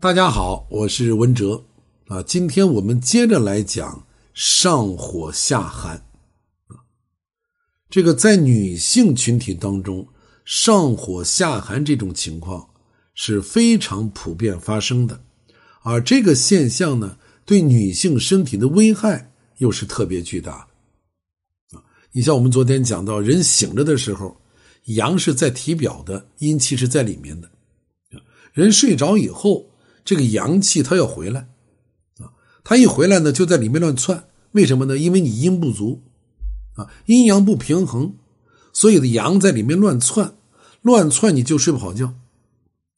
大家好，我是文哲啊。今天我们接着来讲上火下寒啊。这个在女性群体当中，上火下寒这种情况是非常普遍发生的，而这个现象呢，对女性身体的危害又是特别巨大的啊。你像我们昨天讲到，人醒着的时候，阳是在体表的，阴气是在里面的；人睡着以后。这个阳气它要回来，啊，它一回来呢，就在里面乱窜。为什么呢？因为你阴不足，啊，阴阳不平衡，所以的阳在里面乱窜，乱窜你就睡不好觉，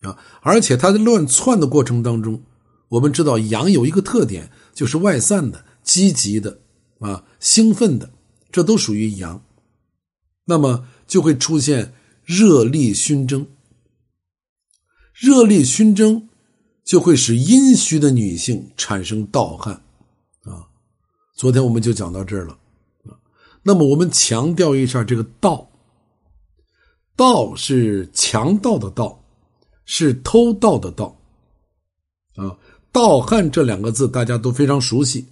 啊，而且它在乱窜的过程当中，我们知道阳有一个特点，就是外散的、积极的、啊兴奋的，这都属于阳，那么就会出现热力熏蒸，热力熏蒸。就会使阴虚的女性产生盗汗，啊，昨天我们就讲到这儿了，啊，那么我们强调一下这个“盗”，“盗”是强盗的“盗”，是偷盗的“盗”，啊，盗汗这两个字大家都非常熟悉，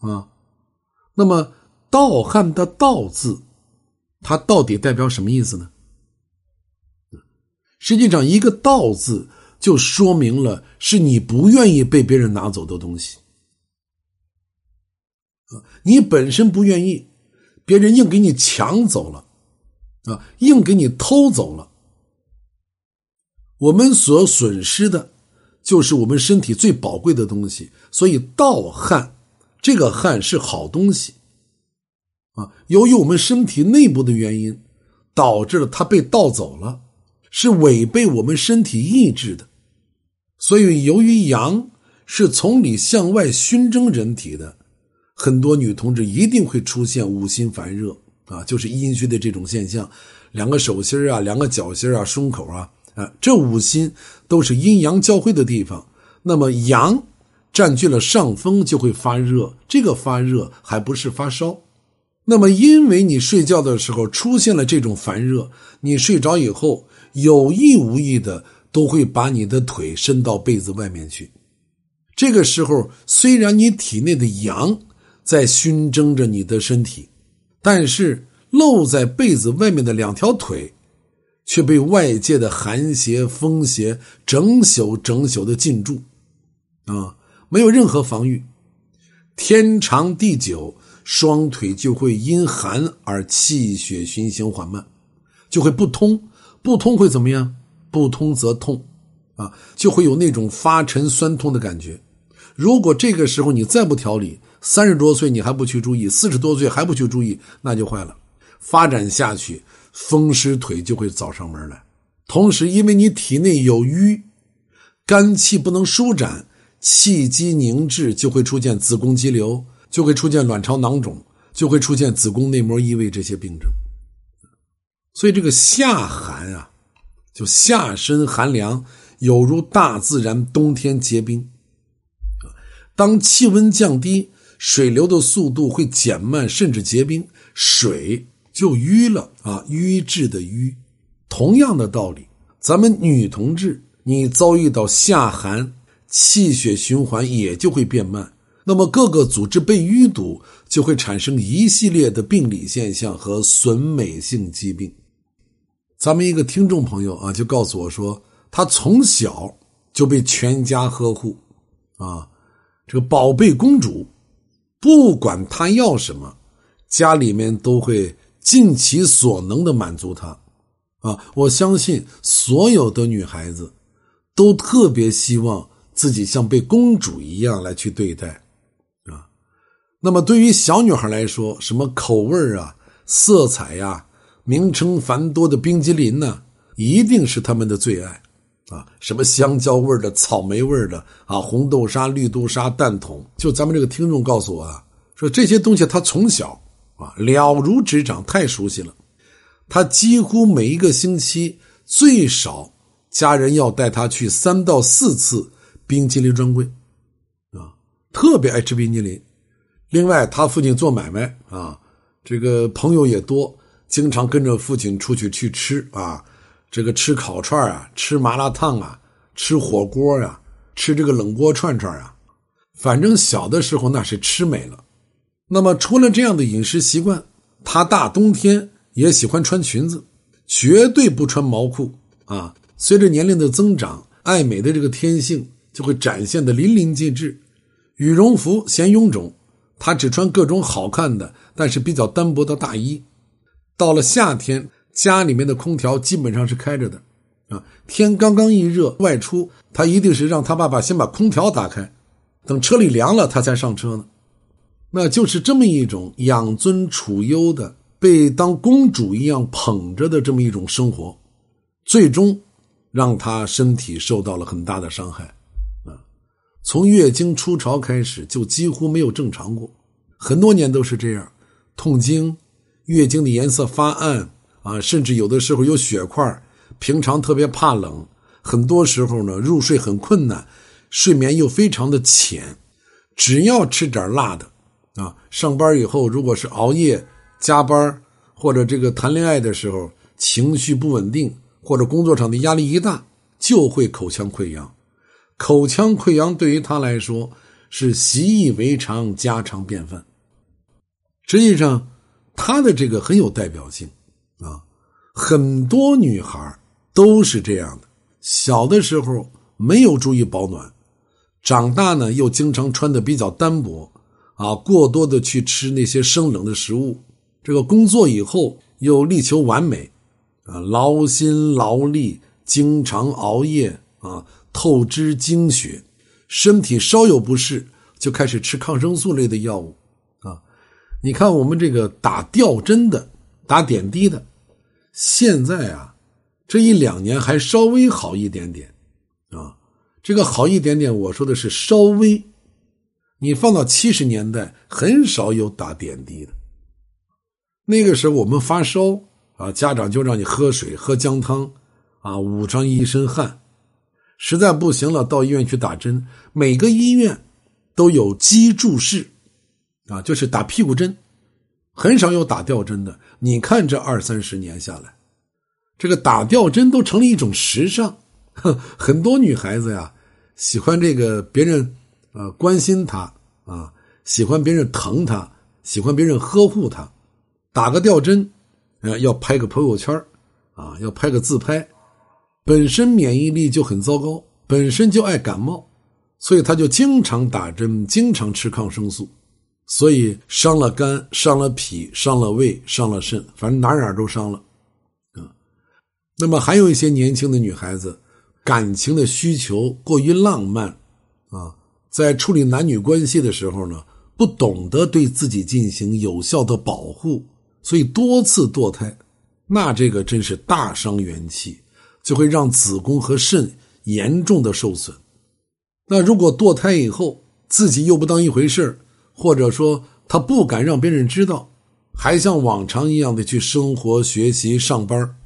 啊，那么盗汗的“盗”字，它到底代表什么意思呢？实际上，一个“盗”字。就说明了是你不愿意被别人拿走的东西，啊，你本身不愿意，别人硬给你抢走了，啊，硬给你偷走了。我们所损失的，就是我们身体最宝贵的东西。所以盗汗，这个汗是好东西，啊，由于我们身体内部的原因，导致了它被盗走了，是违背我们身体意志的。所以，由于阳是从里向外熏蒸人体的，很多女同志一定会出现五心烦热啊，就是阴虚的这种现象。两个手心啊，两个脚心啊，胸口啊，啊，这五心都是阴阳交汇的地方。那么阳占据了上风，就会发热。这个发热还不是发烧。那么，因为你睡觉的时候出现了这种烦热，你睡着以后有意无意的。都会把你的腿伸到被子外面去，这个时候虽然你体内的阳在熏蒸着你的身体，但是露在被子外面的两条腿却被外界的寒邪、风邪整宿整宿的禁住，啊，没有任何防御，天长地久，双腿就会因寒而气血循行缓慢，就会不通，不通会怎么样？不通则痛，啊，就会有那种发沉酸痛的感觉。如果这个时候你再不调理，三十多岁你还不去注意，四十多岁还不去注意，那就坏了。发展下去，风湿腿就会找上门来。同时，因为你体内有瘀，肝气不能舒展，气机凝滞，就会出现子宫肌瘤，就会出现卵巢囊肿，就会出现子宫内膜异位这些病症。所以，这个下寒啊。就下身寒凉，有如大自然冬天结冰。当气温降低，水流的速度会减慢，甚至结冰，水就淤了啊，瘀滞的淤。同样的道理，咱们女同志，你遭遇到下寒，气血循环也就会变慢，那么各个组织被淤堵，就会产生一系列的病理现象和损美性疾病。咱们一个听众朋友啊，就告诉我说，他从小就被全家呵护，啊，这个宝贝公主，不管他要什么，家里面都会尽其所能的满足他，啊，我相信所有的女孩子都特别希望自己像被公主一样来去对待，啊，那么对于小女孩来说，什么口味啊、色彩呀。名称繁多的冰激凌呢，一定是他们的最爱，啊，什么香蕉味的、草莓味的，啊，红豆沙、绿豆沙、蛋筒。就咱们这个听众告诉我啊，说这些东西他从小啊了如指掌，太熟悉了。他几乎每一个星期最少家人要带他去三到四次冰激凌专柜，啊，特别爱吃冰激凌。另外，他父亲做买卖啊，这个朋友也多。经常跟着父亲出去去吃啊，这个吃烤串啊，吃麻辣烫啊，吃火锅啊，吃这个冷锅串串啊，反正小的时候那是吃美了。那么除了这样的饮食习惯，她大冬天也喜欢穿裙子，绝对不穿毛裤啊。随着年龄的增长，爱美的这个天性就会展现的淋漓尽致。羽绒服嫌臃肿，她只穿各种好看的，但是比较单薄的大衣。到了夏天，家里面的空调基本上是开着的。啊，天刚刚一热，外出他一定是让他爸爸先把空调打开，等车里凉了，他才上车呢。那就是这么一种养尊处优的，被当公主一样捧着的这么一种生活，最终让他身体受到了很大的伤害。啊，从月经初潮开始就几乎没有正常过，很多年都是这样，痛经，月经的颜色发暗啊，甚至有的时候有血块。平常特别怕冷，很多时候呢入睡很困难，睡眠又非常的浅。只要吃点辣的，啊，上班以后如果是熬夜加班或者这个谈恋爱的时候情绪不稳定，或者工作上的压力一大，就会口腔溃疡。口腔溃疡对于他来说是习以为常、家常便饭。实际上，他的这个很有代表性啊，很多女孩都是这样的，小的时候没有注意保暖，长大呢又经常穿的比较单薄，啊，过多的去吃那些生冷的食物。这个工作以后又力求完美，啊，劳心劳力，经常熬夜，啊，透支精血，身体稍有不适就开始吃抗生素类的药物，你看我们这个打吊针的、打点滴的，现在啊。这一两年还稍微好一点点，啊，这个好一点点，我说的是稍微。你放到七十年代，很少有打点滴的。那个时候我们发烧啊，家长就让你喝水、喝姜汤，啊，捂上一身汗。实在不行了，到医院去打针。每个医院都有机注室，啊，就是打屁股针，很少有打吊针的。你看这二三十年下来。这个打吊针都成了一种时尚，很多女孩子呀喜欢这个别人呃关心她啊，喜欢别人疼她，喜欢别人呵护她，打个吊针，呃要拍个朋友圈啊，要拍个自拍，本身免疫力就很糟糕，本身就爱感冒，所以她就经常打针，经常吃抗生素，所以伤了肝，伤了脾，伤了胃，伤了肾，反正哪哪都伤了。啊那么还有一些年轻的女孩子，感情的需求过于浪漫，啊，在处理男女关系的时候呢，不懂得对自己进行有效的保护，所以多次堕胎，那这个真是大伤元气，就会让子宫和肾严重的受损。那如果堕胎以后自己又不当一回事或者说他不敢让别人知道，还像往常一样的去生活、学习、上班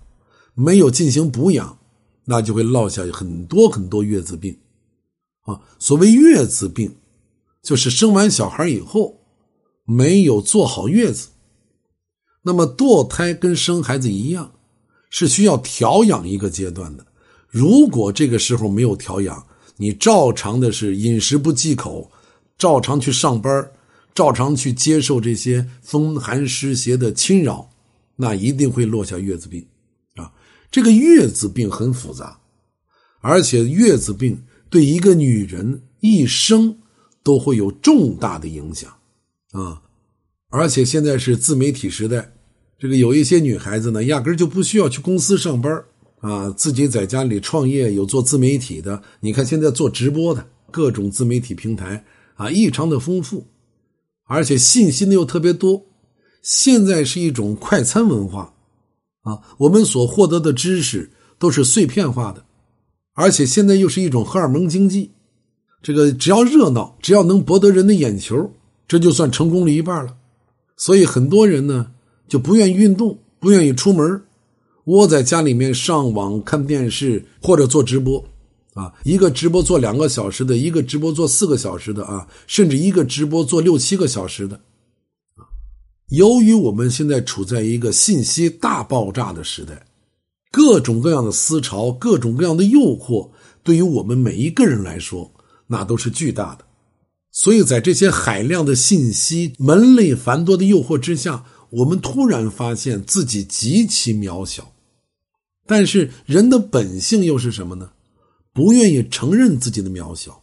没有进行补养，那就会落下很多很多月子病，啊，所谓月子病，就是生完小孩以后没有做好月子。那么堕胎跟生孩子一样，是需要调养一个阶段的。如果这个时候没有调养，你照常的是饮食不忌口，照常去上班，照常去接受这些风寒湿邪的侵扰，那一定会落下月子病。啊这个月子病很复杂，而且月子病对一个女人一生都会有重大的影响啊！而且现在是自媒体时代，这个有一些女孩子呢，压根就不需要去公司上班啊，自己在家里创业，有做自媒体的。你看现在做直播的各种自媒体平台啊，异常的丰富，而且信息呢又特别多。现在是一种快餐文化。啊，我们所获得的知识都是碎片化的，而且现在又是一种荷尔蒙经济，这个只要热闹，只要能博得人的眼球，这就算成功了一半了。所以很多人呢就不愿意运动，不愿意出门，窝在家里面上网看电视或者做直播，啊，一个直播做两个小时的，一个直播做四个小时的啊，甚至一个直播做六七个小时的。由于我们现在处在一个信息大爆炸的时代，各种各样的思潮、各种各样的诱惑，对于我们每一个人来说那都是巨大的。所以在这些海量的信息、门类繁多的诱惑之下，我们突然发现自己极其渺小。但是人的本性又是什么呢？不愿意承认自己的渺小。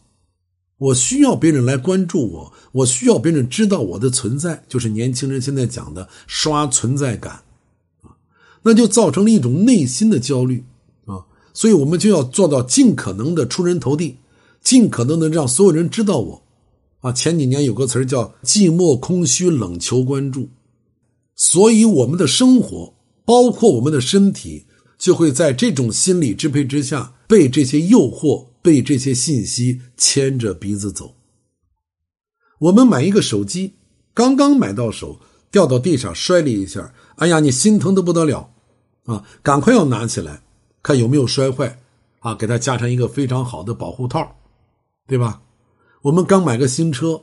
我需要别人来关注我，我需要别人知道我的存在，就是年轻人现在讲的刷存在感啊，那就造成了一种内心的焦虑啊。所以我们就要做到尽可能的出人头地，尽可能的让所有人知道我。啊，前几年有个词叫“寂寞空虚冷求关注”，所以我们的生活，包括我们的身体，就会在这种心理支配之下，被这些诱惑、被这些信息牵着鼻子走。我们买一个手机，刚刚买到手，掉到地上摔了一下，哎呀，你心疼的不得了，啊，赶快要拿起来，看有没有摔坏，啊，给它加上一个非常好的保护套，对吧？我们刚买个新车，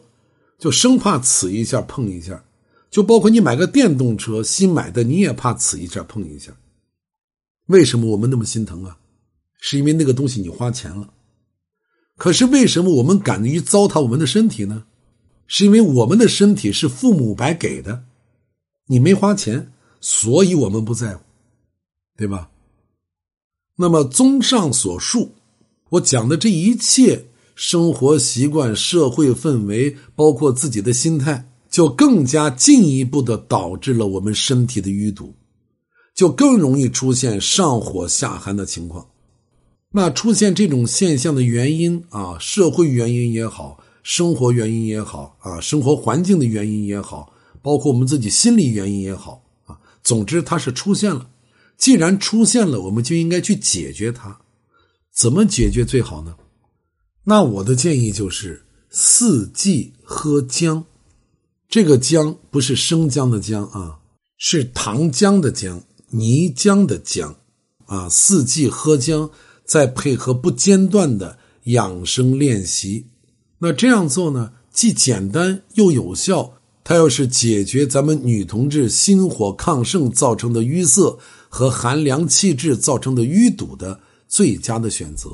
就生怕呲一下碰一下，就包括你买个电动车新买的，你也怕呲一下碰一下。为什么我们那么心疼啊？是因为那个东西你花钱了。可是为什么我们敢于糟蹋我们的身体呢？是因为我们的身体是父母白给的，你没花钱，所以我们不在乎，对吧？那么综上所述，我讲的这一切。生活习惯、社会氛围，包括自己的心态，就更加进一步的导致了我们身体的淤堵，就更容易出现上火下寒的情况。那出现这种现象的原因啊，社会原因也好，生活原因也好啊，生活环境的原因也好，包括我们自己心理原因也好啊，总之它是出现了。既然出现了，我们就应该去解决它。怎么解决最好呢？那我的建议就是四季喝姜，这个姜不是生姜的姜啊，是糖浆的浆，泥浆的浆，啊，四季喝姜，再配合不间断的养生练习，那这样做呢，既简单又有效，它又是解决咱们女同志心火亢盛造成的淤塞和寒凉气滞造成的淤堵的最佳的选择。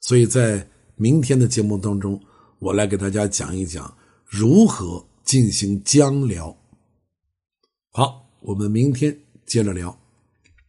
所以在明天的节目当中，我来给大家讲一讲如何进行姜疗。好，我们明天接着聊。